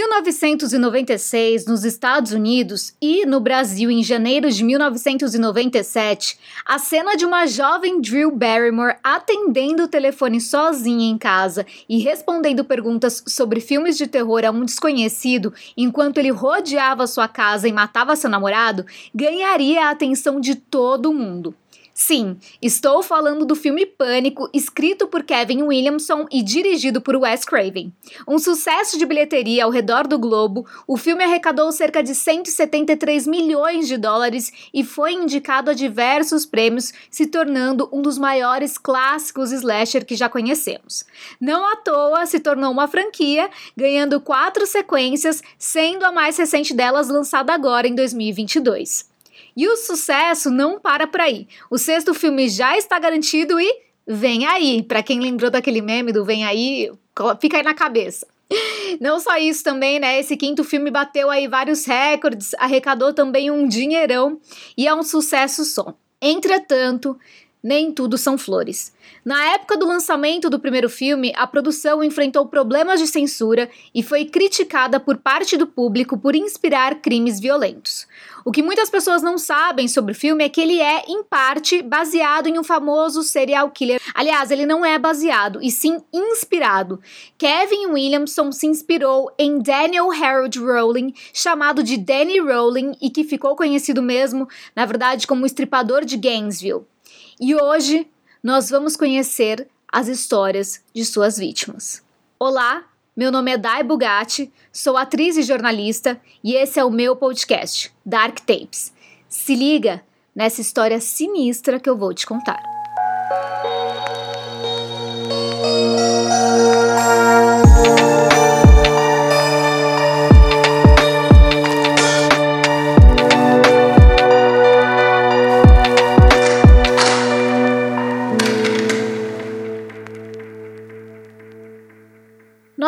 1996, nos Estados Unidos e no Brasil em janeiro de 1997, a cena de uma jovem Drew Barrymore atendendo o telefone sozinha em casa e respondendo perguntas sobre filmes de terror a um desconhecido enquanto ele rodeava sua casa e matava seu namorado ganharia a atenção de todo mundo. Sim, estou falando do filme Pânico, escrito por Kevin Williamson e dirigido por Wes Craven. Um sucesso de bilheteria ao redor do globo, o filme arrecadou cerca de 173 milhões de dólares e foi indicado a diversos prêmios, se tornando um dos maiores clássicos slasher que já conhecemos. Não à toa se tornou uma franquia, ganhando quatro sequências, sendo a mais recente delas lançada agora em 2022. E o sucesso não para por aí. O sexto filme já está garantido e vem aí. Para quem lembrou daquele meme do vem aí, fica aí na cabeça. Não só isso também, né? Esse quinto filme bateu aí vários recordes, arrecadou também um dinheirão e é um sucesso só. Entretanto, nem tudo são flores. Na época do lançamento do primeiro filme, a produção enfrentou problemas de censura e foi criticada por parte do público por inspirar crimes violentos. O que muitas pessoas não sabem sobre o filme é que ele é, em parte, baseado em um famoso serial killer. Aliás, ele não é baseado, e sim inspirado. Kevin Williamson se inspirou em Daniel Harold Rowling, chamado de Danny Rowling, e que ficou conhecido mesmo, na verdade, como o estripador de Gainesville. E hoje nós vamos conhecer as histórias de suas vítimas. Olá, meu nome é Dai Bugatti, sou atriz e jornalista e esse é o meu podcast, Dark Tapes. Se liga nessa história sinistra que eu vou te contar.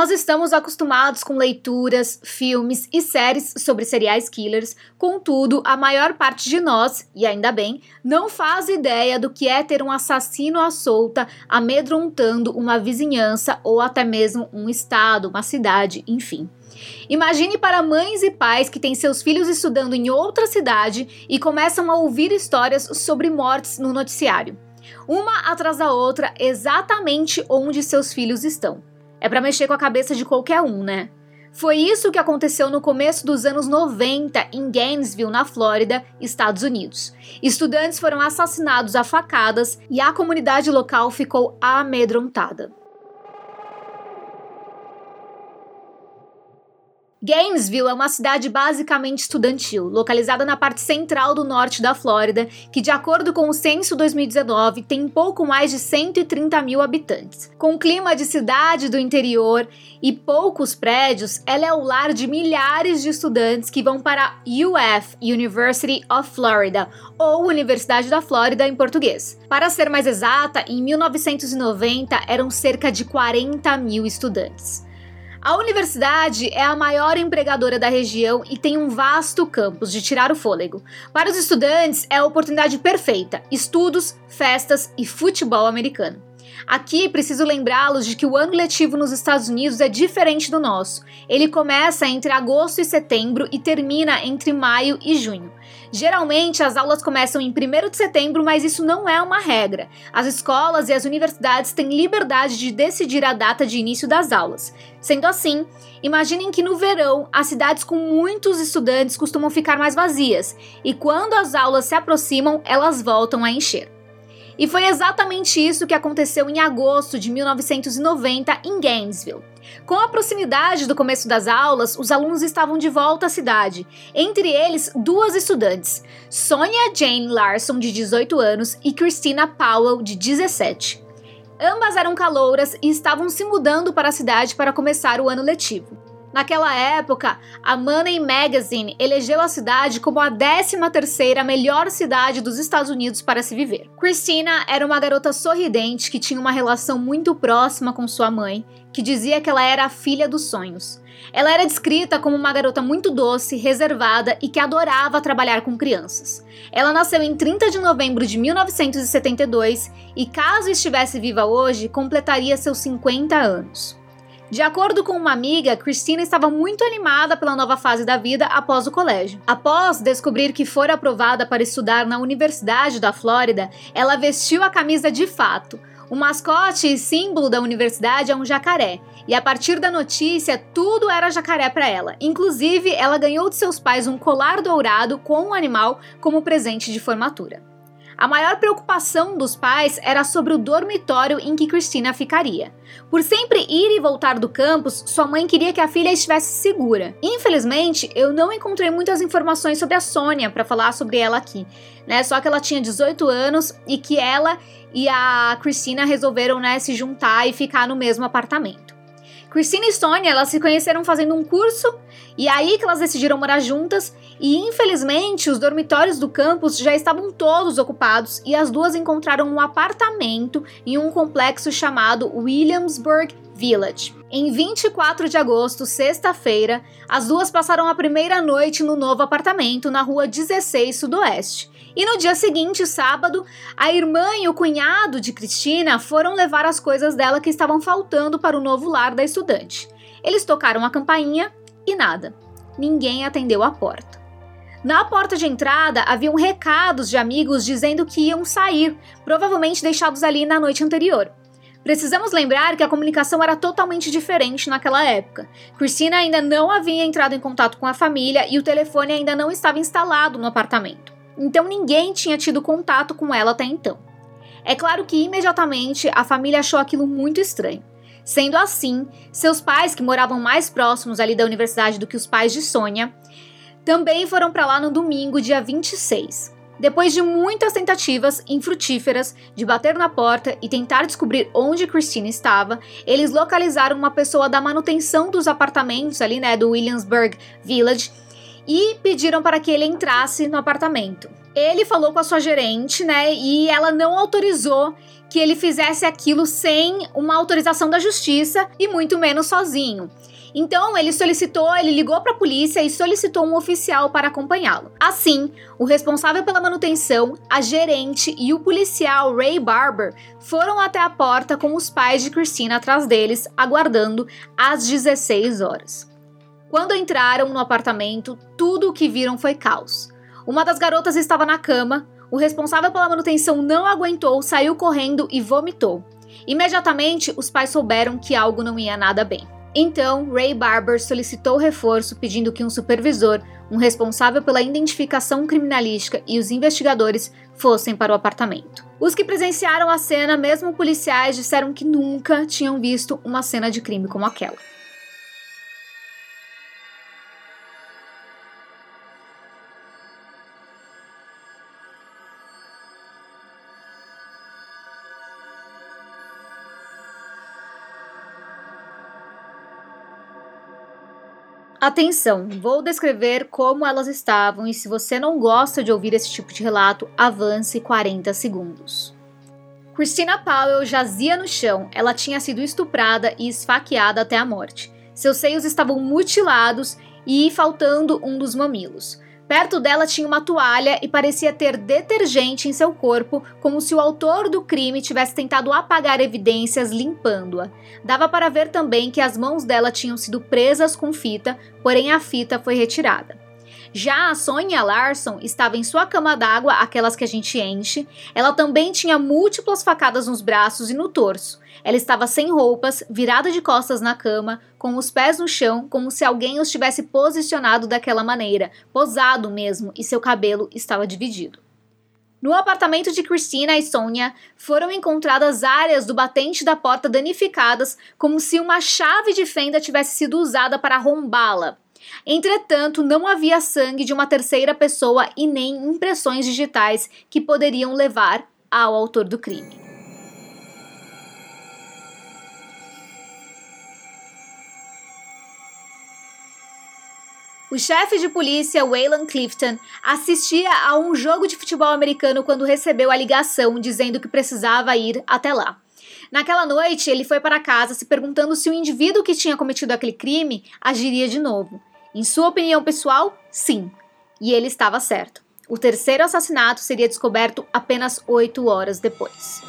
Nós estamos acostumados com leituras, filmes e séries sobre serial killers, contudo, a maior parte de nós, e ainda bem, não faz ideia do que é ter um assassino à solta amedrontando uma vizinhança ou até mesmo um estado, uma cidade, enfim. Imagine para mães e pais que têm seus filhos estudando em outra cidade e começam a ouvir histórias sobre mortes no noticiário. Uma atrás da outra, exatamente onde seus filhos estão. É para mexer com a cabeça de qualquer um, né? Foi isso que aconteceu no começo dos anos 90 em Gainesville, na Flórida, Estados Unidos. Estudantes foram assassinados a facadas e a comunidade local ficou amedrontada. Gainesville é uma cidade basicamente estudantil, localizada na parte central do norte da Flórida, que, de acordo com o censo 2019, tem pouco mais de 130 mil habitantes. Com clima de cidade do interior e poucos prédios, ela é o lar de milhares de estudantes que vão para UF, University of Florida, ou Universidade da Flórida em português. Para ser mais exata, em 1990 eram cerca de 40 mil estudantes. A universidade é a maior empregadora da região e tem um vasto campus de tirar o fôlego. Para os estudantes, é a oportunidade perfeita: estudos, festas e futebol americano. Aqui preciso lembrá-los de que o ano letivo nos Estados Unidos é diferente do nosso. Ele começa entre agosto e setembro e termina entre maio e junho. Geralmente as aulas começam em 1 de setembro, mas isso não é uma regra. As escolas e as universidades têm liberdade de decidir a data de início das aulas. Sendo assim, imaginem que no verão as cidades com muitos estudantes costumam ficar mais vazias, e quando as aulas se aproximam, elas voltam a encher. E foi exatamente isso que aconteceu em agosto de 1990 em Gainesville. Com a proximidade do começo das aulas, os alunos estavam de volta à cidade, entre eles duas estudantes, Sonia Jane Larson, de 18 anos, e Christina Powell, de 17. Ambas eram calouras e estavam se mudando para a cidade para começar o ano letivo. Naquela época, a Money Magazine elegeu a cidade como a 13ª melhor cidade dos Estados Unidos para se viver. Christina era uma garota sorridente que tinha uma relação muito próxima com sua mãe, que dizia que ela era a filha dos sonhos. Ela era descrita como uma garota muito doce, reservada e que adorava trabalhar com crianças. Ela nasceu em 30 de novembro de 1972 e, caso estivesse viva hoje, completaria seus 50 anos. De acordo com uma amiga, Christina estava muito animada pela nova fase da vida após o colégio. Após descobrir que fora aprovada para estudar na Universidade da Flórida, ela vestiu a camisa de fato. O mascote e símbolo da universidade é um jacaré, e a partir da notícia, tudo era jacaré para ela. Inclusive, ela ganhou de seus pais um colar dourado com o um animal como presente de formatura. A maior preocupação dos pais era sobre o dormitório em que Cristina ficaria. Por sempre ir e voltar do campus, sua mãe queria que a filha estivesse segura. Infelizmente, eu não encontrei muitas informações sobre a Sônia para falar sobre ela aqui, né? Só que ela tinha 18 anos e que ela e a Cristina resolveram né, se juntar e ficar no mesmo apartamento. Christine e Sonia, elas se conheceram fazendo um curso e aí que elas decidiram morar juntas e infelizmente os dormitórios do campus já estavam todos ocupados e as duas encontraram um apartamento em um complexo chamado Williamsburg Village. Em 24 de agosto, sexta-feira, as duas passaram a primeira noite no novo apartamento na rua 16 Sudoeste. E no dia seguinte, sábado, a irmã e o cunhado de Cristina foram levar as coisas dela que estavam faltando para o novo lar da estudante. Eles tocaram a campainha e nada. Ninguém atendeu a porta. Na porta de entrada haviam recados de amigos dizendo que iam sair, provavelmente deixados ali na noite anterior. Precisamos lembrar que a comunicação era totalmente diferente naquela época. Cristina ainda não havia entrado em contato com a família e o telefone ainda não estava instalado no apartamento então ninguém tinha tido contato com ela até então. É claro que imediatamente a família achou aquilo muito estranho. Sendo assim, seus pais, que moravam mais próximos ali da universidade do que os pais de Sônia, também foram para lá no domingo, dia 26. Depois de muitas tentativas infrutíferas de bater na porta e tentar descobrir onde Christine estava, eles localizaram uma pessoa da manutenção dos apartamentos ali, né, do Williamsburg Village, e pediram para que ele entrasse no apartamento. Ele falou com a sua gerente, né, e ela não autorizou que ele fizesse aquilo sem uma autorização da justiça e muito menos sozinho. Então, ele solicitou, ele ligou para a polícia e solicitou um oficial para acompanhá-lo. Assim, o responsável pela manutenção, a gerente e o policial Ray Barber foram até a porta com os pais de Christina atrás deles, aguardando às 16 horas. Quando entraram no apartamento, tudo o que viram foi caos. Uma das garotas estava na cama, o responsável pela manutenção não aguentou, saiu correndo e vomitou. Imediatamente, os pais souberam que algo não ia nada bem. Então, Ray Barber solicitou reforço pedindo que um supervisor, um responsável pela identificação criminalística e os investigadores fossem para o apartamento. Os que presenciaram a cena, mesmo policiais, disseram que nunca tinham visto uma cena de crime como aquela. Atenção, vou descrever como elas estavam e se você não gosta de ouvir esse tipo de relato, avance 40 segundos. Christina Powell jazia no chão, ela tinha sido estuprada e esfaqueada até a morte. Seus seios estavam mutilados e faltando um dos mamilos. Perto dela tinha uma toalha e parecia ter detergente em seu corpo, como se o autor do crime tivesse tentado apagar evidências limpando-a. Dava para ver também que as mãos dela tinham sido presas com fita, porém a fita foi retirada. Já a Sonia Larson estava em sua cama d'água, aquelas que a gente enche. Ela também tinha múltiplas facadas nos braços e no torso. Ela estava sem roupas, virada de costas na cama, com os pés no chão, como se alguém os tivesse posicionado daquela maneira, posado mesmo, e seu cabelo estava dividido. No apartamento de Christina e Sonia foram encontradas áreas do batente da porta danificadas, como se uma chave de fenda tivesse sido usada para arrombá-la. Entretanto, não havia sangue de uma terceira pessoa e nem impressões digitais que poderiam levar ao autor do crime. O chefe de polícia, Wayland Clifton, assistia a um jogo de futebol americano quando recebeu a ligação dizendo que precisava ir até lá. Naquela noite, ele foi para casa se perguntando se o indivíduo que tinha cometido aquele crime agiria de novo. Em sua opinião pessoal, sim. E ele estava certo. O terceiro assassinato seria descoberto apenas oito horas depois.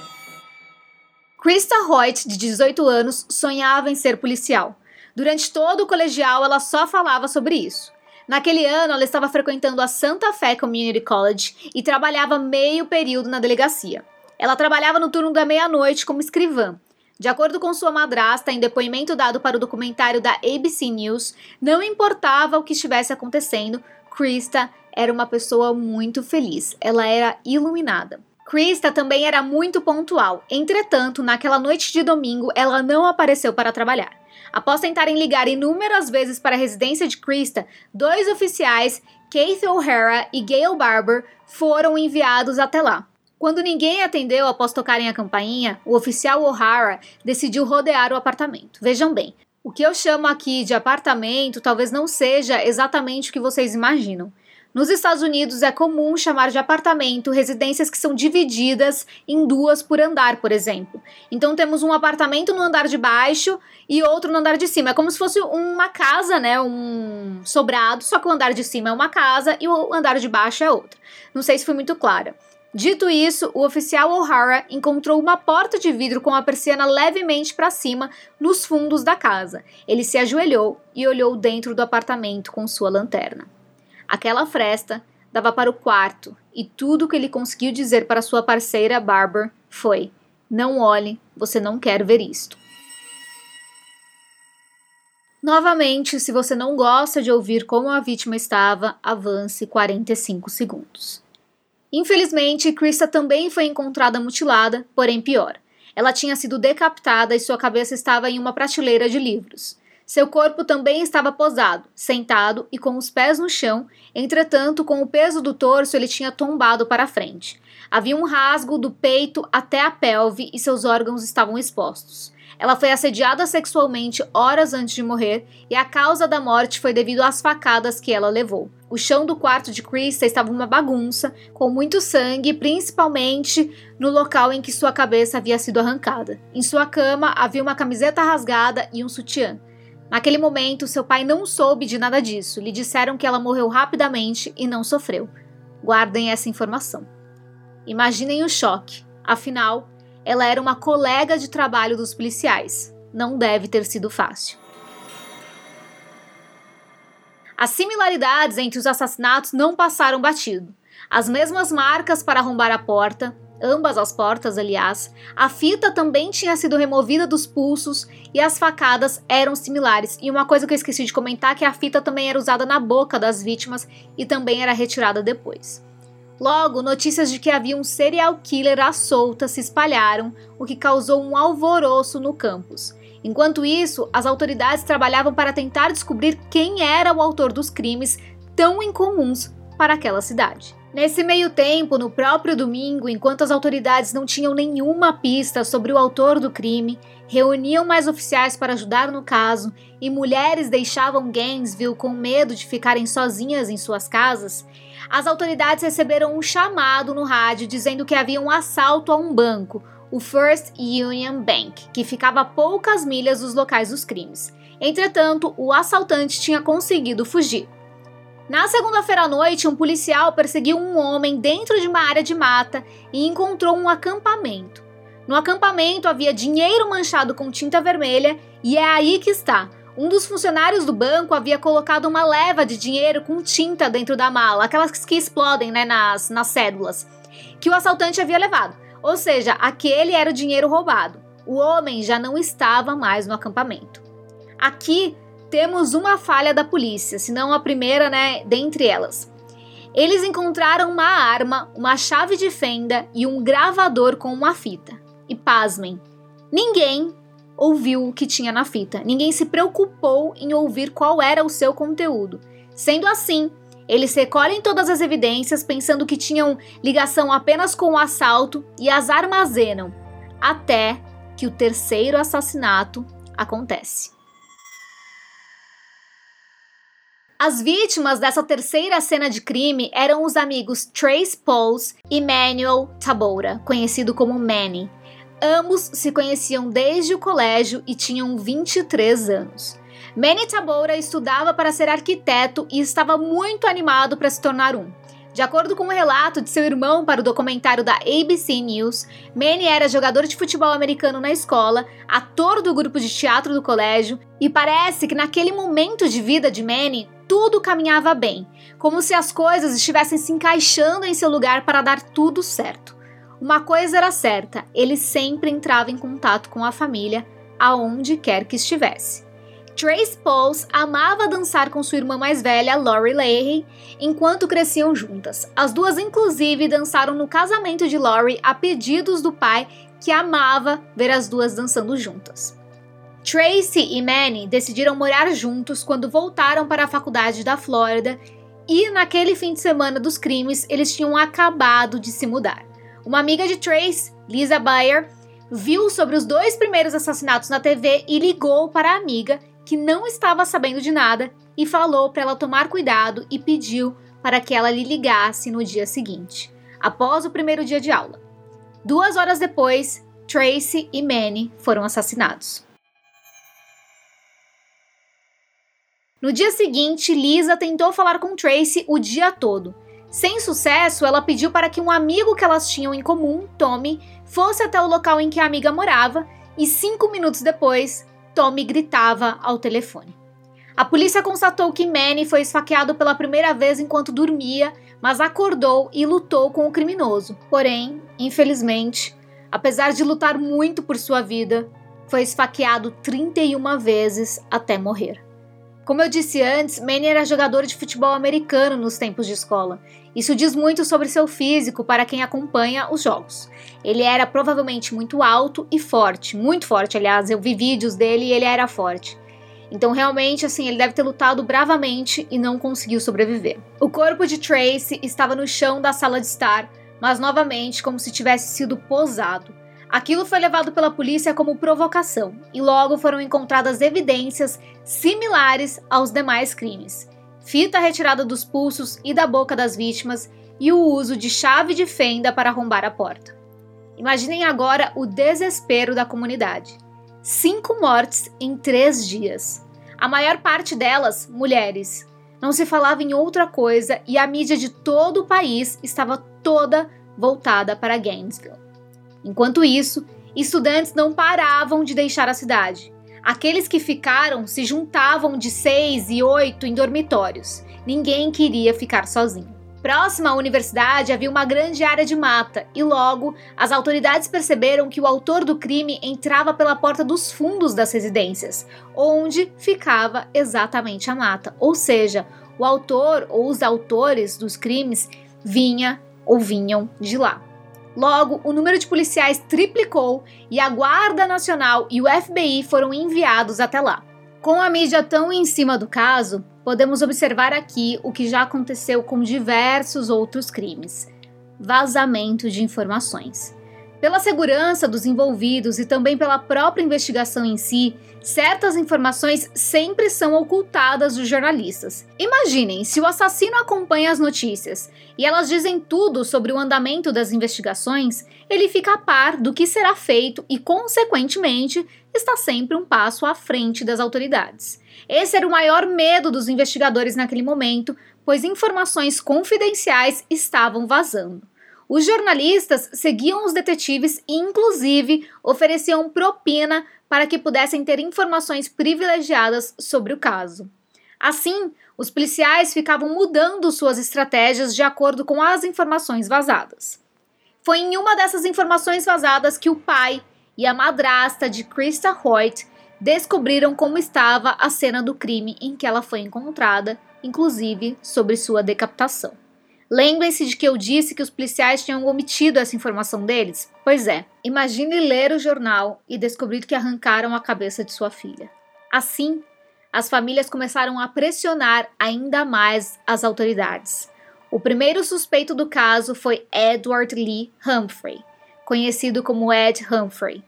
Krista Hoyt, de 18 anos, sonhava em ser policial. Durante todo o colegial, ela só falava sobre isso. Naquele ano, ela estava frequentando a Santa Fé Community College e trabalhava meio período na delegacia. Ela trabalhava no turno da meia-noite como escrivã. De acordo com sua madrasta, em depoimento dado para o documentário da ABC News, não importava o que estivesse acontecendo, Krista era uma pessoa muito feliz. Ela era iluminada. Krista também era muito pontual. Entretanto, naquela noite de domingo, ela não apareceu para trabalhar. Após tentarem ligar inúmeras vezes para a residência de Krista, dois oficiais, Keith O'Hara e Gail Barber, foram enviados até lá. Quando ninguém atendeu após tocarem a campainha, o oficial O'Hara decidiu rodear o apartamento. Vejam bem, o que eu chamo aqui de apartamento talvez não seja exatamente o que vocês imaginam. Nos Estados Unidos é comum chamar de apartamento residências que são divididas em duas por andar, por exemplo. Então temos um apartamento no andar de baixo e outro no andar de cima. É como se fosse uma casa, né? Um sobrado, só que o andar de cima é uma casa e o andar de baixo é outra. Não sei se foi muito clara. Dito isso, o oficial O'Hara encontrou uma porta de vidro com a persiana levemente para cima nos fundos da casa. Ele se ajoelhou e olhou dentro do apartamento com sua lanterna. Aquela fresta dava para o quarto e tudo o que ele conseguiu dizer para sua parceira Barber foi: Não olhe, você não quer ver isto. Novamente, se você não gosta de ouvir como a vítima estava, avance 45 segundos. Infelizmente, Krista também foi encontrada mutilada, porém pior. Ela tinha sido decapitada e sua cabeça estava em uma prateleira de livros. Seu corpo também estava posado, sentado e com os pés no chão, entretanto, com o peso do torso, ele tinha tombado para a frente. Havia um rasgo do peito até a pelve e seus órgãos estavam expostos. Ela foi assediada sexualmente horas antes de morrer e a causa da morte foi devido às facadas que ela levou. O chão do quarto de Krista estava uma bagunça, com muito sangue, principalmente no local em que sua cabeça havia sido arrancada. Em sua cama havia uma camiseta rasgada e um sutiã. Naquele momento, seu pai não soube de nada disso. Lhe disseram que ela morreu rapidamente e não sofreu. Guardem essa informação. Imaginem o choque. Afinal, ela era uma colega de trabalho dos policiais. Não deve ter sido fácil. As similaridades entre os assassinatos não passaram batido. As mesmas marcas para arrombar a porta, ambas as portas, aliás, a fita também tinha sido removida dos pulsos e as facadas eram similares. E uma coisa que eu esqueci de comentar é que a fita também era usada na boca das vítimas e também era retirada depois. Logo, notícias de que havia um serial killer à solta se espalharam, o que causou um alvoroço no campus. Enquanto isso, as autoridades trabalhavam para tentar descobrir quem era o autor dos crimes tão incomuns para aquela cidade. Nesse meio tempo, no próprio domingo, enquanto as autoridades não tinham nenhuma pista sobre o autor do crime, reuniam mais oficiais para ajudar no caso e mulheres deixavam Gainesville com medo de ficarem sozinhas em suas casas, as autoridades receberam um chamado no rádio dizendo que havia um assalto a um banco, o First Union Bank, que ficava a poucas milhas dos locais dos crimes. Entretanto, o assaltante tinha conseguido fugir. Na segunda-feira à noite, um policial perseguiu um homem dentro de uma área de mata e encontrou um acampamento. No acampamento havia dinheiro manchado com tinta vermelha e é aí que está. Um dos funcionários do banco havia colocado uma leva de dinheiro com tinta dentro da mala, aquelas que explodem né, nas, nas cédulas, que o assaltante havia levado. Ou seja, aquele era o dinheiro roubado. O homem já não estava mais no acampamento. Aqui temos uma falha da polícia, se não a primeira, né, dentre elas. Eles encontraram uma arma, uma chave de fenda e um gravador com uma fita. E pasmem, ninguém ouviu o que tinha na fita. Ninguém se preocupou em ouvir qual era o seu conteúdo. Sendo assim, eles recolhem todas as evidências pensando que tinham ligação apenas com o assalto e as armazenam até que o terceiro assassinato acontece. As vítimas dessa terceira cena de crime eram os amigos Trace Pauls e Manuel Taboura, conhecido como Manny. Ambos se conheciam desde o colégio e tinham 23 anos. Manny Taboura estudava para ser arquiteto e estava muito animado para se tornar um. De acordo com um relato de seu irmão para o documentário da ABC News, Manny era jogador de futebol americano na escola, ator do grupo de teatro do colégio, e parece que naquele momento de vida de Manny, tudo caminhava bem, como se as coisas estivessem se encaixando em seu lugar para dar tudo certo. Uma coisa era certa, ele sempre entrava em contato com a família, aonde quer que estivesse. Trace Pauls amava dançar com sua irmã mais velha, Lori Leahy, enquanto cresciam juntas. As duas, inclusive, dançaram no casamento de Lori a pedidos do pai, que amava ver as duas dançando juntas. Tracy e Manny decidiram morar juntos quando voltaram para a faculdade da Flórida e, naquele fim de semana dos crimes, eles tinham acabado de se mudar. Uma amiga de Trace, Lisa Bayer, viu sobre os dois primeiros assassinatos na TV e ligou para a amiga que não estava sabendo de nada e falou para ela tomar cuidado e pediu para que ela lhe ligasse no dia seguinte, após o primeiro dia de aula. Duas horas depois, Tracy e Manny foram assassinados. No dia seguinte, Lisa tentou falar com Tracy o dia todo. Sem sucesso, ela pediu para que um amigo que elas tinham em comum, Tommy, fosse até o local em que a amiga morava e cinco minutos depois, Tommy gritava ao telefone. A polícia constatou que Manny foi esfaqueado pela primeira vez enquanto dormia, mas acordou e lutou com o criminoso. Porém, infelizmente, apesar de lutar muito por sua vida, foi esfaqueado 31 vezes até morrer. Como eu disse antes, Manny era jogador de futebol americano nos tempos de escola. Isso diz muito sobre seu físico para quem acompanha os jogos. Ele era provavelmente muito alto e forte, muito forte, aliás, eu vi vídeos dele e ele era forte. Então, realmente, assim, ele deve ter lutado bravamente e não conseguiu sobreviver. O corpo de Tracy estava no chão da sala de estar, mas novamente como se tivesse sido posado. Aquilo foi levado pela polícia como provocação e logo foram encontradas evidências similares aos demais crimes: fita retirada dos pulsos e da boca das vítimas e o uso de chave de fenda para arrombar a porta. Imaginem agora o desespero da comunidade. Cinco mortes em três dias. A maior parte delas, mulheres. Não se falava em outra coisa e a mídia de todo o país estava toda voltada para Gainesville. Enquanto isso, estudantes não paravam de deixar a cidade. Aqueles que ficaram se juntavam de seis e oito em dormitórios. Ninguém queria ficar sozinho. Próxima à universidade havia uma grande área de mata e logo as autoridades perceberam que o autor do crime entrava pela porta dos fundos das residências, onde ficava exatamente a mata. Ou seja, o autor ou os autores dos crimes vinha ou vinham de lá. Logo, o número de policiais triplicou e a Guarda Nacional e o FBI foram enviados até lá. Com a mídia tão em cima do caso, podemos observar aqui o que já aconteceu com diversos outros crimes: vazamento de informações. Pela segurança dos envolvidos e também pela própria investigação em si, certas informações sempre são ocultadas dos jornalistas. Imaginem se o assassino acompanha as notícias e elas dizem tudo sobre o andamento das investigações, ele fica a par do que será feito e, consequentemente, está sempre um passo à frente das autoridades. Esse era o maior medo dos investigadores naquele momento, pois informações confidenciais estavam vazando. Os jornalistas seguiam os detetives e, inclusive, ofereciam propina para que pudessem ter informações privilegiadas sobre o caso. Assim, os policiais ficavam mudando suas estratégias de acordo com as informações vazadas. Foi em uma dessas informações vazadas que o pai e a madrasta de Krista Hoyt descobriram como estava a cena do crime em que ela foi encontrada, inclusive sobre sua decapitação. Lembrem-se de que eu disse que os policiais tinham omitido essa informação deles? Pois é, imagine ler o jornal e descobrir que arrancaram a cabeça de sua filha. Assim, as famílias começaram a pressionar ainda mais as autoridades. O primeiro suspeito do caso foi Edward Lee Humphrey, conhecido como Ed Humphrey.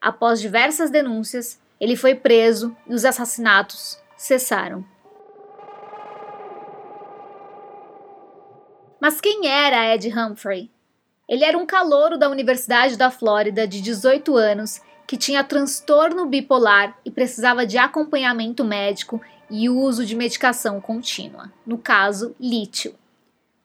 Após diversas denúncias, ele foi preso e os assassinatos cessaram. Mas quem era Ed Humphrey? Ele era um calouro da Universidade da Flórida de 18 anos que tinha transtorno bipolar e precisava de acompanhamento médico e uso de medicação contínua, no caso, lítio.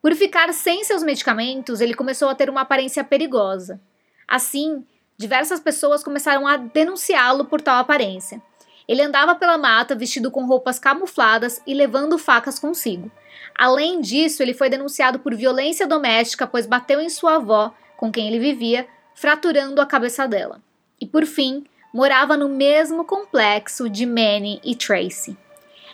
Por ficar sem seus medicamentos, ele começou a ter uma aparência perigosa. Assim, diversas pessoas começaram a denunciá-lo por tal aparência. Ele andava pela mata vestido com roupas camufladas e levando facas consigo. Além disso, ele foi denunciado por violência doméstica, pois bateu em sua avó, com quem ele vivia, fraturando a cabeça dela. E por fim, morava no mesmo complexo de Manny e Tracy.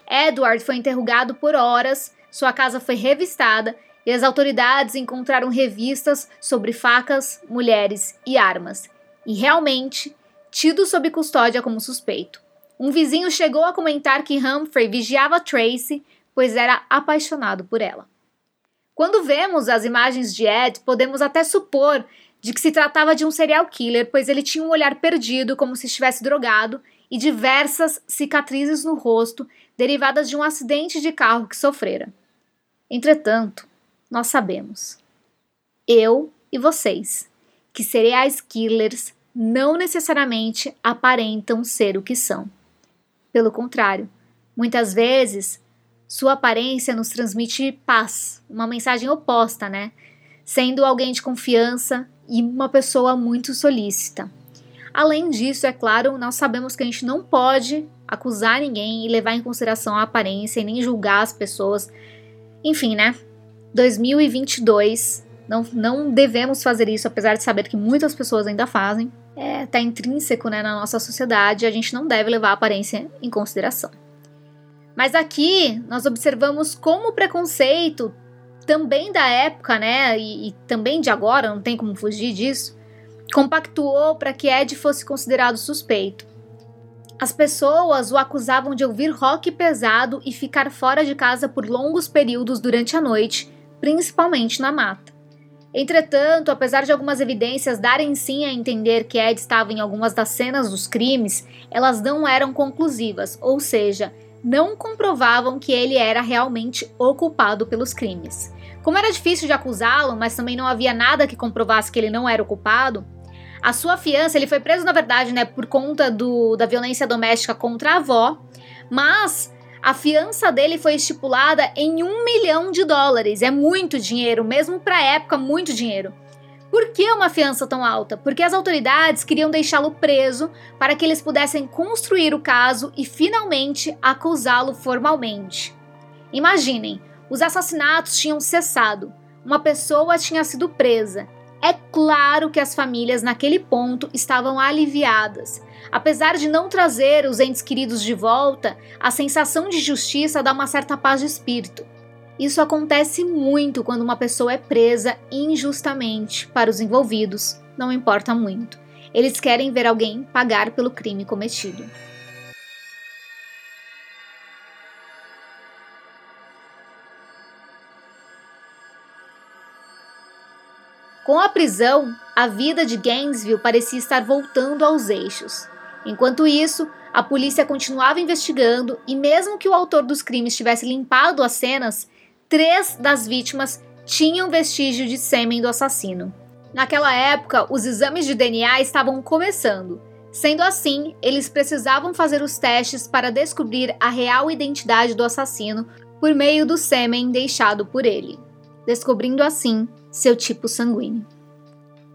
Edward foi interrogado por horas, sua casa foi revistada e as autoridades encontraram revistas sobre facas, mulheres e armas, e realmente tido sob custódia como suspeito. Um vizinho chegou a comentar que Humphrey vigiava Tracy, pois era apaixonado por ela. Quando vemos as imagens de Ed, podemos até supor de que se tratava de um serial killer, pois ele tinha um olhar perdido, como se estivesse drogado, e diversas cicatrizes no rosto derivadas de um acidente de carro que sofrera. Entretanto, nós sabemos, eu e vocês, que serial killers não necessariamente aparentam ser o que são. Pelo contrário, muitas vezes sua aparência nos transmite paz, uma mensagem oposta, né? Sendo alguém de confiança e uma pessoa muito solícita. Além disso, é claro, nós sabemos que a gente não pode acusar ninguém e levar em consideração a aparência e nem julgar as pessoas. Enfim, né? 2022, não, não devemos fazer isso, apesar de saber que muitas pessoas ainda fazem. É, tá intrínseco né, na nossa sociedade, a gente não deve levar a aparência em consideração. Mas aqui nós observamos como o preconceito, também da época, né, e, e também de agora, não tem como fugir disso, compactuou para que Ed fosse considerado suspeito. As pessoas o acusavam de ouvir rock pesado e ficar fora de casa por longos períodos durante a noite, principalmente na mata. Entretanto, apesar de algumas evidências darem sim a entender que Ed estava em algumas das cenas dos crimes, elas não eram conclusivas, ou seja, não comprovavam que ele era realmente o culpado pelos crimes. Como era difícil de acusá-lo, mas também não havia nada que comprovasse que ele não era o culpado, a sua fiança, ele foi preso na verdade, né, por conta do, da violência doméstica contra a avó, mas a fiança dele foi estipulada em um milhão de dólares. É muito dinheiro, mesmo para a época, muito dinheiro. Por que uma fiança tão alta? Porque as autoridades queriam deixá-lo preso para que eles pudessem construir o caso e finalmente acusá-lo formalmente. Imaginem, os assassinatos tinham cessado, uma pessoa tinha sido presa. É claro que as famílias naquele ponto estavam aliviadas, Apesar de não trazer os entes queridos de volta, a sensação de justiça dá uma certa paz de espírito. Isso acontece muito quando uma pessoa é presa injustamente. Para os envolvidos, não importa muito. Eles querem ver alguém pagar pelo crime cometido. Com a prisão, a vida de Gainesville parecia estar voltando aos eixos. Enquanto isso, a polícia continuava investigando e, mesmo que o autor dos crimes tivesse limpado as cenas, três das vítimas tinham vestígio de sêmen do assassino. Naquela época, os exames de DNA estavam começando. Sendo assim, eles precisavam fazer os testes para descobrir a real identidade do assassino por meio do sêmen deixado por ele, descobrindo assim seu tipo sanguíneo.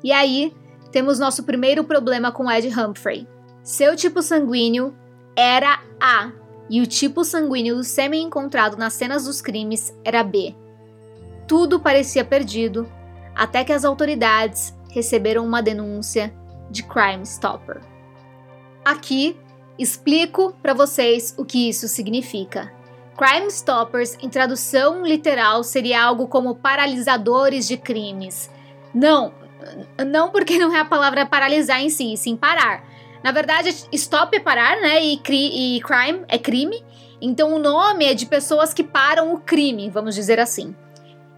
E aí, temos nosso primeiro problema com Ed Humphrey. Seu tipo sanguíneo era A e o tipo sanguíneo do sêmen encontrado nas cenas dos crimes era B. Tudo parecia perdido até que as autoridades receberam uma denúncia de Crime Stopper. Aqui explico para vocês o que isso significa. Crime Stoppers, em tradução literal, seria algo como paralisadores de crimes. Não, não porque não é a palavra paralisar em si, sim parar. Na verdade, stop é parar, né? E, cri e crime é crime. Então o nome é de pessoas que param o crime, vamos dizer assim.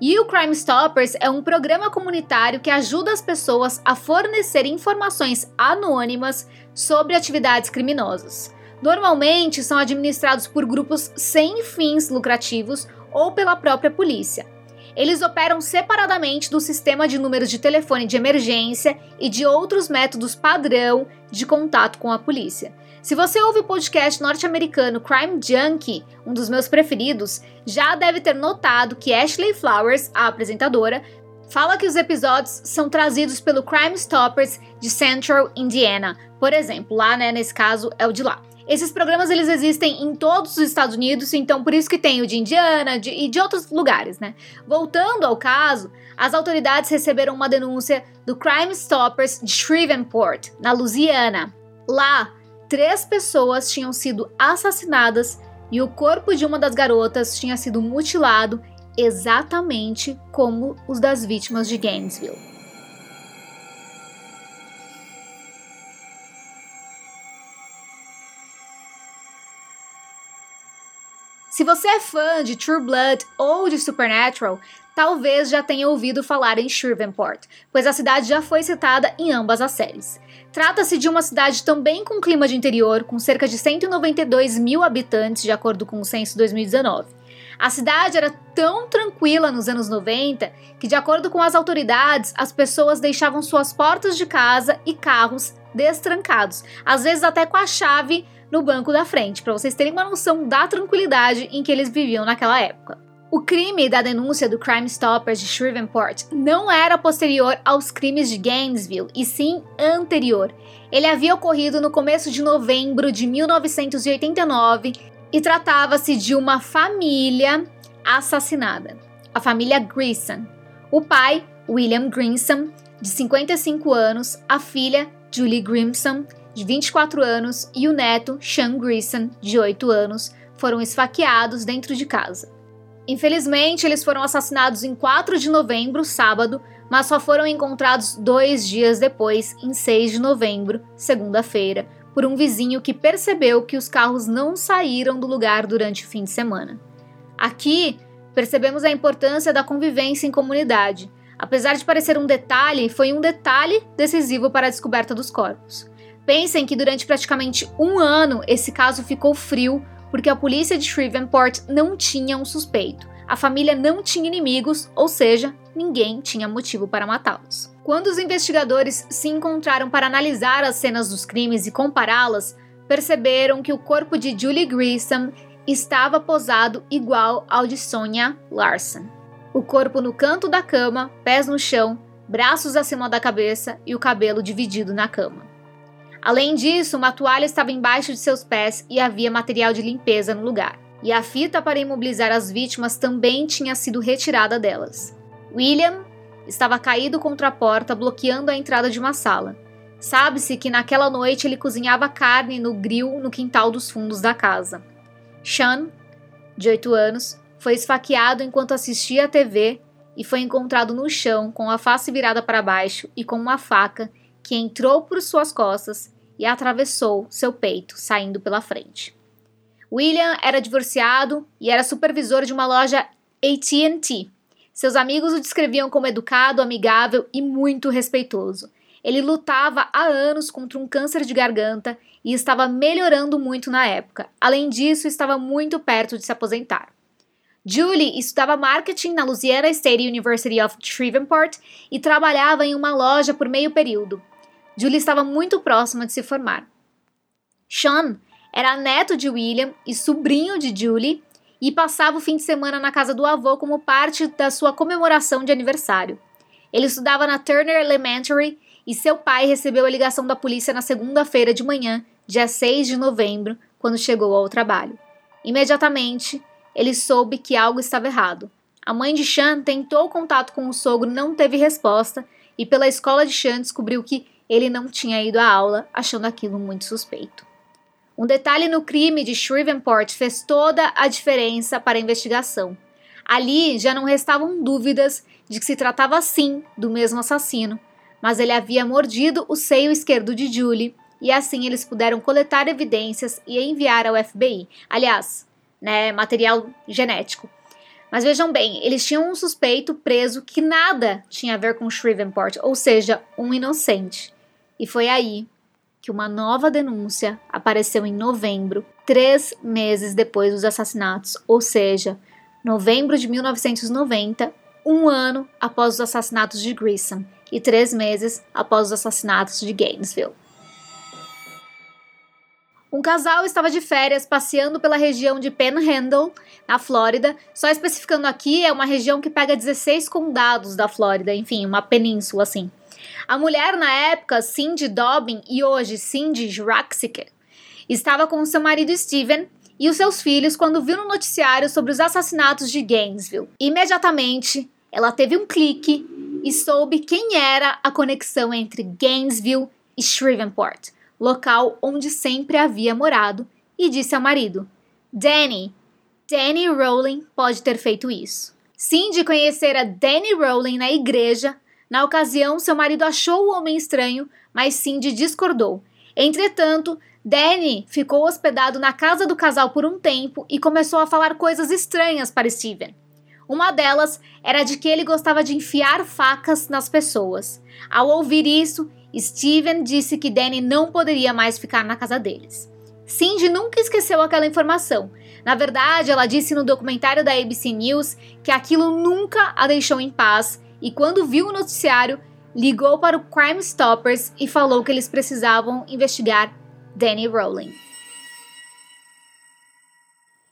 E o Crime Stoppers é um programa comunitário que ajuda as pessoas a fornecer informações anônimas sobre atividades criminosas. Normalmente são administrados por grupos sem fins lucrativos ou pela própria polícia. Eles operam separadamente do sistema de números de telefone de emergência e de outros métodos padrão de contato com a polícia. Se você ouve o podcast norte-americano Crime Junkie, um dos meus preferidos, já deve ter notado que Ashley Flowers, a apresentadora, fala que os episódios são trazidos pelo Crime Stoppers de Central Indiana. Por exemplo, lá, né, nesse caso, é o de lá. Esses programas eles existem em todos os Estados Unidos, então por isso que tem o de Indiana de, e de outros lugares, né? Voltando ao caso, as autoridades receberam uma denúncia do Crime Stoppers de Shreveport, na Louisiana. Lá, três pessoas tinham sido assassinadas e o corpo de uma das garotas tinha sido mutilado exatamente como os das vítimas de Gainesville. Se você é fã de True Blood ou de Supernatural, talvez já tenha ouvido falar em Shreveport, pois a cidade já foi citada em ambas as séries. Trata-se de uma cidade também com clima de interior, com cerca de 192 mil habitantes, de acordo com o censo 2019. A cidade era tão tranquila nos anos 90 que, de acordo com as autoridades, as pessoas deixavam suas portas de casa e carros destrancados, às vezes até com a chave no banco da frente, para vocês terem uma noção da tranquilidade em que eles viviam naquela época. O crime da denúncia do Crime Stoppers de Shreveport não era posterior aos crimes de Gainesville, e sim anterior. Ele havia ocorrido no começo de novembro de 1989 e tratava-se de uma família assassinada, a família Grissom. O pai, William Grissom, de 55 anos, a filha, Julie Grimson, de 24 anos, e o neto, Sean Grissom, de 8 anos, foram esfaqueados dentro de casa. Infelizmente, eles foram assassinados em 4 de novembro, sábado, mas só foram encontrados dois dias depois, em 6 de novembro, segunda-feira, por um vizinho que percebeu que os carros não saíram do lugar durante o fim de semana. Aqui, percebemos a importância da convivência em comunidade. Apesar de parecer um detalhe, foi um detalhe decisivo para a descoberta dos corpos. Pensem que durante praticamente um ano esse caso ficou frio porque a polícia de Shreveport não tinha um suspeito. A família não tinha inimigos, ou seja, ninguém tinha motivo para matá-los. Quando os investigadores se encontraram para analisar as cenas dos crimes e compará-las, perceberam que o corpo de Julie Grissom estava posado igual ao de Sonia Larson. O corpo no canto da cama, pés no chão, braços acima da cabeça e o cabelo dividido na cama. Além disso, uma toalha estava embaixo de seus pés e havia material de limpeza no lugar. E a fita para imobilizar as vítimas também tinha sido retirada delas. William estava caído contra a porta, bloqueando a entrada de uma sala. Sabe-se que naquela noite ele cozinhava carne no grill no quintal dos fundos da casa. Sean, de 8 anos, foi esfaqueado enquanto assistia à TV e foi encontrado no chão com a face virada para baixo e com uma faca que entrou por suas costas e atravessou seu peito, saindo pela frente. William era divorciado e era supervisor de uma loja AT&T. Seus amigos o descreviam como educado, amigável e muito respeitoso. Ele lutava há anos contra um câncer de garganta e estava melhorando muito na época. Além disso, estava muito perto de se aposentar. Julie estudava marketing na Louisiana State University of Shreveport e trabalhava em uma loja por meio período. Julie estava muito próxima de se formar. Sean era neto de William e sobrinho de Julie e passava o fim de semana na casa do avô como parte da sua comemoração de aniversário. Ele estudava na Turner Elementary e seu pai recebeu a ligação da polícia na segunda-feira de manhã, dia 6 de novembro, quando chegou ao trabalho. Imediatamente, ele soube que algo estava errado. A mãe de Sean tentou contato com o sogro, não teve resposta, e pela escola de Sean descobriu que ele não tinha ido à aula, achando aquilo muito suspeito. Um detalhe no crime de Shreveport fez toda a diferença para a investigação. Ali já não restavam dúvidas de que se tratava sim do mesmo assassino, mas ele havia mordido o seio esquerdo de Julie e assim eles puderam coletar evidências e enviar ao FBI. Aliás, né, material genético. Mas vejam bem, eles tinham um suspeito preso que nada tinha a ver com Shreveport, ou seja, um inocente. E foi aí que uma nova denúncia apareceu em novembro, três meses depois dos assassinatos, ou seja, novembro de 1990, um ano após os assassinatos de Grissom e três meses após os assassinatos de Gainesville. Um casal estava de férias passeando pela região de Panhandle, na Flórida. Só especificando aqui, é uma região que pega 16 condados da Flórida, enfim, uma península assim. A mulher na época, Cindy Dobbin, e hoje Cindy Juraxic, estava com seu marido Steven e os seus filhos quando viu no noticiário sobre os assassinatos de Gainesville. Imediatamente, ela teve um clique e soube quem era a conexão entre Gainesville e Shreveport local onde sempre havia morado, e disse ao marido: Danny, Danny Rowling pode ter feito isso. Cindy conhecera Danny Rowling na igreja. Na ocasião, seu marido achou o homem estranho, mas Cindy discordou. Entretanto, Danny ficou hospedado na casa do casal por um tempo e começou a falar coisas estranhas para Steven. Uma delas era de que ele gostava de enfiar facas nas pessoas. Ao ouvir isso, Steven disse que Danny não poderia mais ficar na casa deles. Cindy nunca esqueceu aquela informação. Na verdade, ela disse no documentário da ABC News que aquilo nunca a deixou em paz e, quando viu o noticiário, ligou para o Crime Stoppers e falou que eles precisavam investigar Danny Rowling.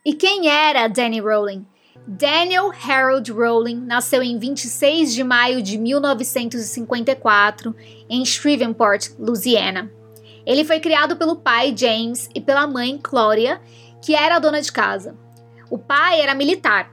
E quem era Danny Rowling? Daniel Harold Rowling nasceu em 26 de maio de 1954 em Shreveport, Louisiana. Ele foi criado pelo pai James e pela mãe Gloria, que era dona de casa. O pai era militar.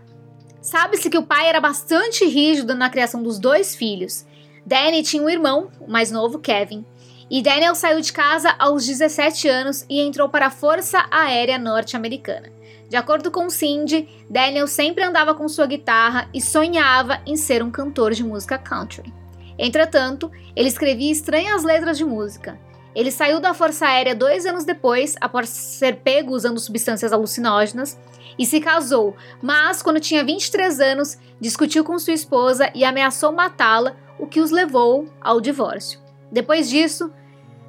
Sabe-se que o pai era bastante rígido na criação dos dois filhos. Danny tinha um irmão, o mais novo, Kevin, e Daniel saiu de casa aos 17 anos e entrou para a Força Aérea Norte-Americana. De acordo com Cindy, Daniel sempre andava com sua guitarra e sonhava em ser um cantor de música country. Entretanto, ele escrevia estranhas letras de música. Ele saiu da Força Aérea dois anos depois, após ser pego usando substâncias alucinógenas, e se casou, mas quando tinha 23 anos, discutiu com sua esposa e ameaçou matá-la, o que os levou ao divórcio. Depois disso,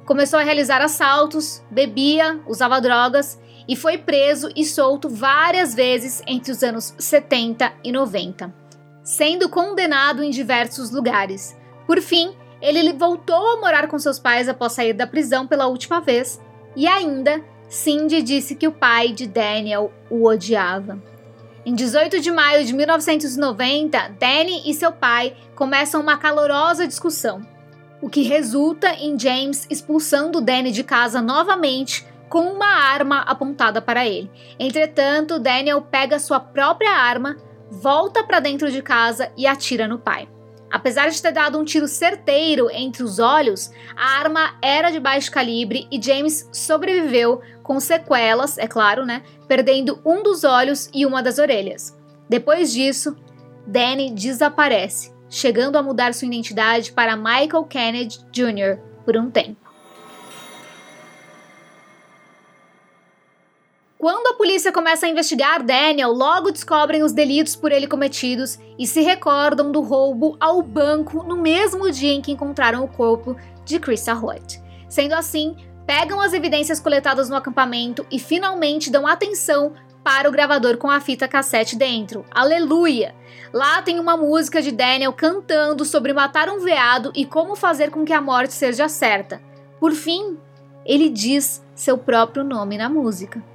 começou a realizar assaltos, bebia, usava drogas e foi preso e solto várias vezes entre os anos 70 e 90, sendo condenado em diversos lugares. Por fim, ele voltou a morar com seus pais após sair da prisão pela última vez, e ainda Cindy disse que o pai de Daniel o odiava. Em 18 de maio de 1990, Danny e seu pai começam uma calorosa discussão, o que resulta em James expulsando Danny de casa novamente com uma arma apontada para ele. Entretanto, Daniel pega sua própria arma, volta para dentro de casa e atira no pai. Apesar de ter dado um tiro certeiro entre os olhos, a arma era de baixo calibre e James sobreviveu com sequelas, é claro, né? Perdendo um dos olhos e uma das orelhas. Depois disso, Danny desaparece, chegando a mudar sua identidade para Michael Kennedy Jr. por um tempo. Quando a polícia começa a investigar Daniel, logo descobrem os delitos por ele cometidos e se recordam do roubo ao banco no mesmo dia em que encontraram o corpo de Krista Hoyt. Sendo assim, pegam as evidências coletadas no acampamento e finalmente dão atenção para o gravador com a fita cassete dentro. Aleluia! Lá tem uma música de Daniel cantando sobre matar um veado e como fazer com que a morte seja certa. Por fim, ele diz seu próprio nome na música.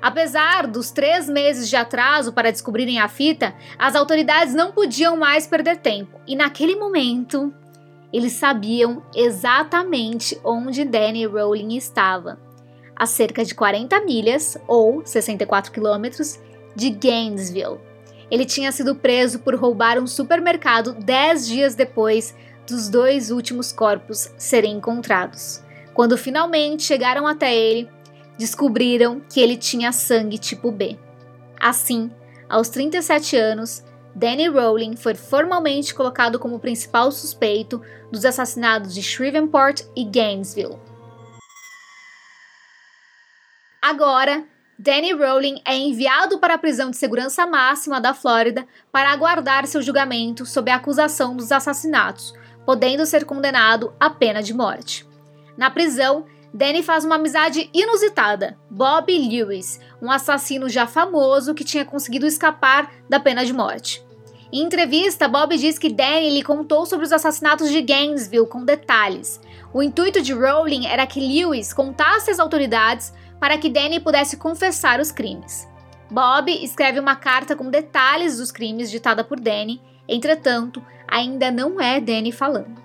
Apesar dos três meses de atraso para descobrirem a fita, as autoridades não podiam mais perder tempo, e naquele momento eles sabiam exatamente onde Danny Rowling estava, a cerca de 40 milhas, ou 64 quilômetros, de Gainesville. Ele tinha sido preso por roubar um supermercado 10 dias depois dos dois últimos corpos serem encontrados. Quando finalmente chegaram até ele, descobriram que ele tinha sangue tipo B. Assim, aos 37 anos, Danny Rowling foi formalmente colocado como principal suspeito dos assassinatos de Shreveport e Gainesville. Agora, Danny Rowling é enviado para a prisão de segurança máxima da Flórida para aguardar seu julgamento sob a acusação dos assassinatos, podendo ser condenado à pena de morte. Na prisão, Danny faz uma amizade inusitada, Bob Lewis, um assassino já famoso que tinha conseguido escapar da pena de morte. Em entrevista, Bob diz que Danny lhe contou sobre os assassinatos de Gainesville com detalhes. O intuito de Rowling era que Lewis contasse às autoridades para que Danny pudesse confessar os crimes. Bob escreve uma carta com detalhes dos crimes ditada por Danny, entretanto, ainda não é Danny falando.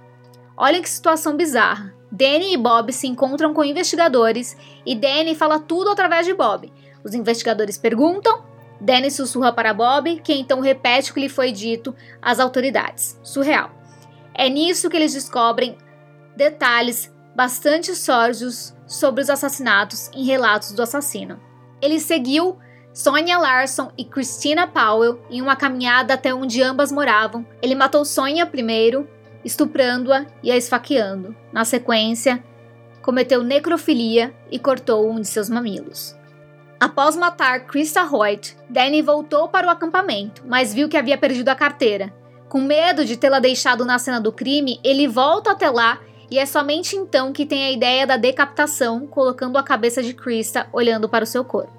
Olha que situação bizarra. Danny e Bob se encontram com investigadores e Danny fala tudo através de Bob. Os investigadores perguntam, Danny sussurra para Bob, que então repete o que lhe foi dito às autoridades. Surreal. É nisso que eles descobrem detalhes bastante sórdidos sobre os assassinatos em relatos do assassino. Ele seguiu Sonia Larson e Christina Powell em uma caminhada até onde ambas moravam. Ele matou Sonia primeiro, estuprando-a e a esfaqueando. Na sequência, cometeu necrofilia e cortou um de seus mamilos. Após matar Krista Hoyt, Danny voltou para o acampamento, mas viu que havia perdido a carteira. Com medo de tê-la deixado na cena do crime, ele volta até lá e é somente então que tem a ideia da decapitação, colocando a cabeça de Krista olhando para o seu corpo.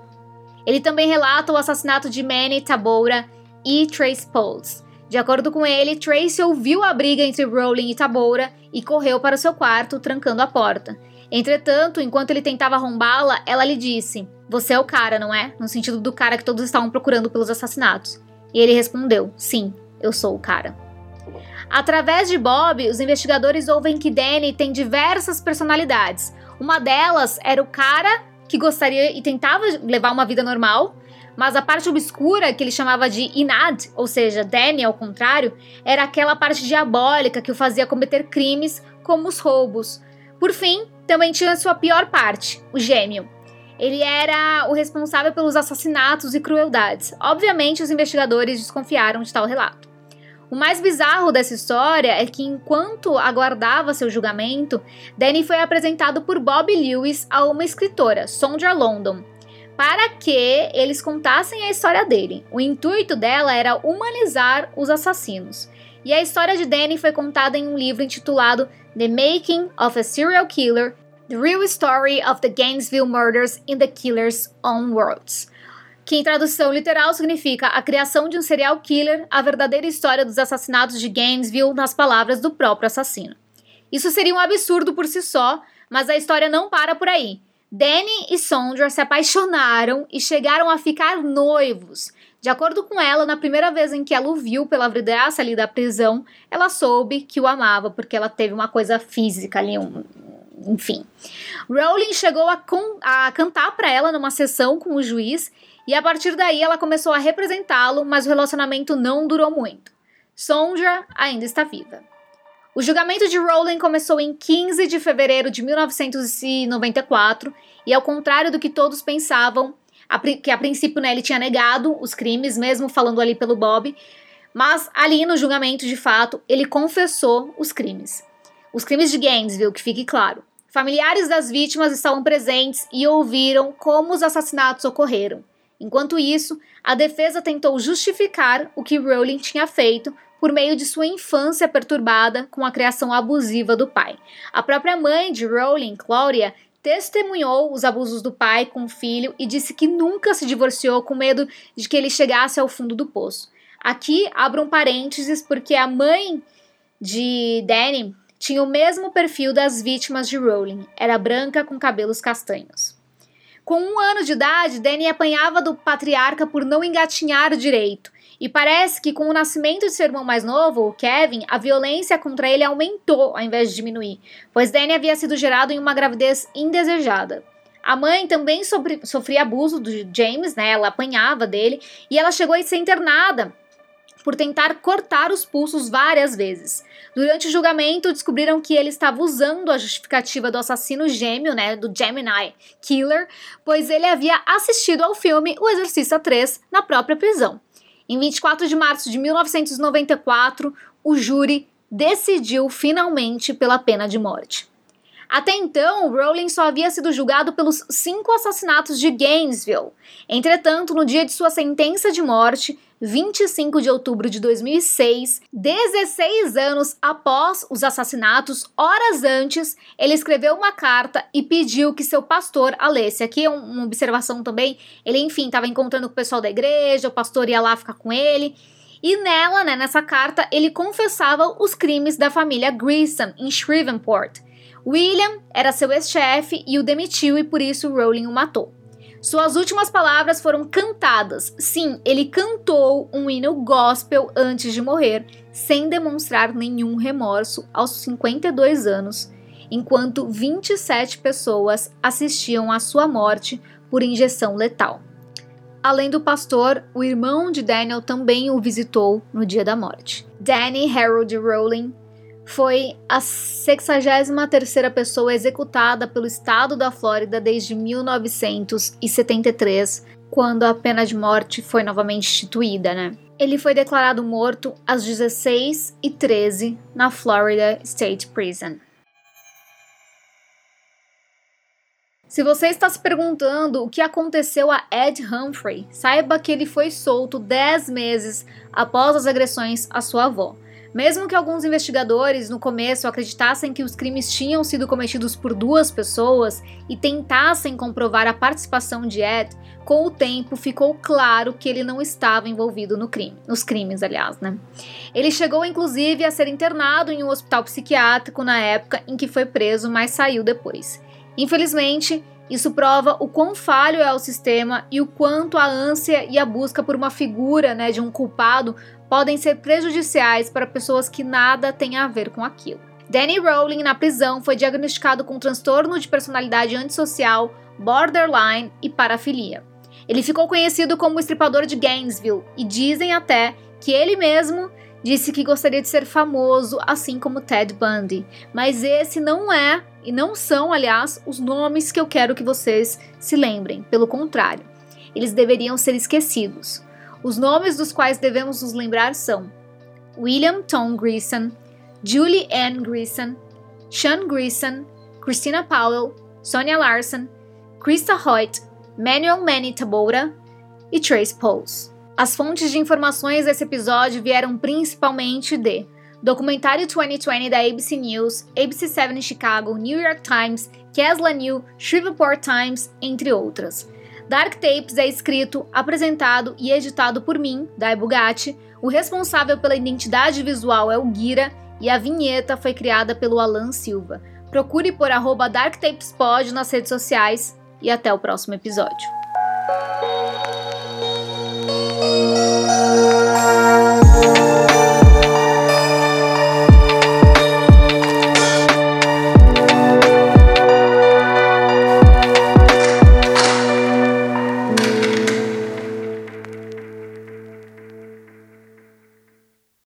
Ele também relata o assassinato de Manny Tabora e Trace Pauls. De acordo com ele, Tracy ouviu a briga entre Rowling e Tabora e correu para o seu quarto, trancando a porta. Entretanto, enquanto ele tentava arrombá-la, ela lhe disse: Você é o cara, não é? No sentido do cara que todos estavam procurando pelos assassinatos. E ele respondeu: Sim, eu sou o cara. Através de Bob, os investigadores ouvem que Danny tem diversas personalidades. Uma delas era o cara que gostaria e tentava levar uma vida normal, mas a parte obscura, que ele chamava de Inad, ou seja, Danny ao contrário, era aquela parte diabólica que o fazia cometer crimes como os roubos. Por fim, também tinha sua pior parte, o gêmeo. Ele era o responsável pelos assassinatos e crueldades. Obviamente, os investigadores desconfiaram de tal relato. O mais bizarro dessa história é que, enquanto aguardava seu julgamento, Danny foi apresentado por Bob Lewis a uma escritora, Sondra London, para que eles contassem a história dele. O intuito dela era humanizar os assassinos. E a história de Danny foi contada em um livro intitulado The Making of a Serial Killer: The Real Story of the Gainesville Murders in the Killer's Own Words que em tradução literal significa a criação de um serial killer, a verdadeira história dos assassinatos de Gainesville nas palavras do próprio assassino. Isso seria um absurdo por si só, mas a história não para por aí. Danny e Sondra se apaixonaram e chegaram a ficar noivos. De acordo com ela, na primeira vez em que ela o viu pela vidraça ali da prisão, ela soube que o amava porque ela teve uma coisa física ali, um, enfim. Rowling chegou a, a cantar para ela numa sessão com o juiz e a partir daí ela começou a representá-lo, mas o relacionamento não durou muito. Sondra ainda está viva. O julgamento de Rowling começou em 15 de fevereiro de 1994 e, ao contrário do que todos pensavam, a, que a princípio né, ele tinha negado os crimes, mesmo falando ali pelo Bob, mas ali no julgamento, de fato, ele confessou os crimes. Os crimes de Gainesville, que fique claro. Familiares das vítimas estavam presentes e ouviram como os assassinatos ocorreram. Enquanto isso, a defesa tentou justificar o que Rowling tinha feito por meio de sua infância perturbada com a criação abusiva do pai. A própria mãe de Rowling, Claudia, testemunhou os abusos do pai com o filho e disse que nunca se divorciou com medo de que ele chegasse ao fundo do poço. Aqui abro um parênteses porque a mãe de Danny tinha o mesmo perfil das vítimas de Rowling, era branca com cabelos castanhos. Com um ano de idade, Danny apanhava do patriarca por não engatinhar direito. E parece que com o nascimento de seu irmão mais novo, o Kevin, a violência contra ele aumentou ao invés de diminuir, pois Danny havia sido gerado em uma gravidez indesejada. A mãe também sofria abuso do James, né? Ela apanhava dele e ela chegou a ser internada por tentar cortar os pulsos várias vezes. Durante o julgamento, descobriram que ele estava usando a justificativa do assassino gêmeo, né, do Gemini Killer, pois ele havia assistido ao filme O Exorcista 3 na própria prisão. Em 24 de março de 1994, o júri decidiu finalmente pela pena de morte. Até então, Rowling só havia sido julgado pelos cinco assassinatos de Gainesville. Entretanto, no dia de sua sentença de morte, 25 de outubro de 2006, 16 anos após os assassinatos, horas antes, ele escreveu uma carta e pediu que seu pastor a lesse. Aqui é uma observação também. Ele, enfim, estava encontrando com o pessoal da igreja, o pastor ia lá ficar com ele. E nela, né, nessa carta, ele confessava os crimes da família Grissom em Shreveport. William era seu ex-chefe e o demitiu e por isso Rowling o matou. Suas últimas palavras foram cantadas. Sim, ele cantou um hino gospel antes de morrer, sem demonstrar nenhum remorso aos 52 anos, enquanto 27 pessoas assistiam à sua morte por injeção letal. Além do pastor, o irmão de Daniel também o visitou no dia da morte. Danny Harold Rowling foi a 63ª pessoa executada pelo estado da Flórida desde 1973, quando a pena de morte foi novamente instituída, né? Ele foi declarado morto às 16h13 na Florida State Prison. Se você está se perguntando o que aconteceu a Ed Humphrey, saiba que ele foi solto 10 meses após as agressões à sua avó. Mesmo que alguns investigadores no começo acreditassem que os crimes tinham sido cometidos por duas pessoas e tentassem comprovar a participação de Ed, com o tempo ficou claro que ele não estava envolvido no crime, nos crimes, aliás, né? Ele chegou inclusive a ser internado em um hospital psiquiátrico na época em que foi preso, mas saiu depois. Infelizmente, isso prova o quão falho é o sistema e o quanto a ânsia e a busca por uma figura né, de um culpado podem ser prejudiciais para pessoas que nada têm a ver com aquilo. Danny Rowling, na prisão, foi diagnosticado com transtorno de personalidade antissocial, borderline e parafilia. Ele ficou conhecido como o estripador de Gainesville e dizem até que ele mesmo disse que gostaria de ser famoso, assim como Ted Bundy. Mas esse não é, e não são, aliás, os nomes que eu quero que vocês se lembrem. Pelo contrário, eles deveriam ser esquecidos. Os nomes dos quais devemos nos lembrar são William Tom Greason, Julie Ann Greason, Sean Greason, Christina Powell, Sonia Larson, Krista Hoyt, Manuel Manny Tabora e Trace Pauls. As fontes de informações desse episódio vieram principalmente de Documentário 2020 da ABC News, ABC7 Chicago, New York Times, Kesla New, Shreveport Times, entre outras. Dark Tapes é escrito, apresentado e editado por mim, Dai Bugatti. O responsável pela identidade visual é o Guira e a vinheta foi criada pelo Alan Silva. Procure por arroba DarkTapesPod nas redes sociais e até o próximo episódio.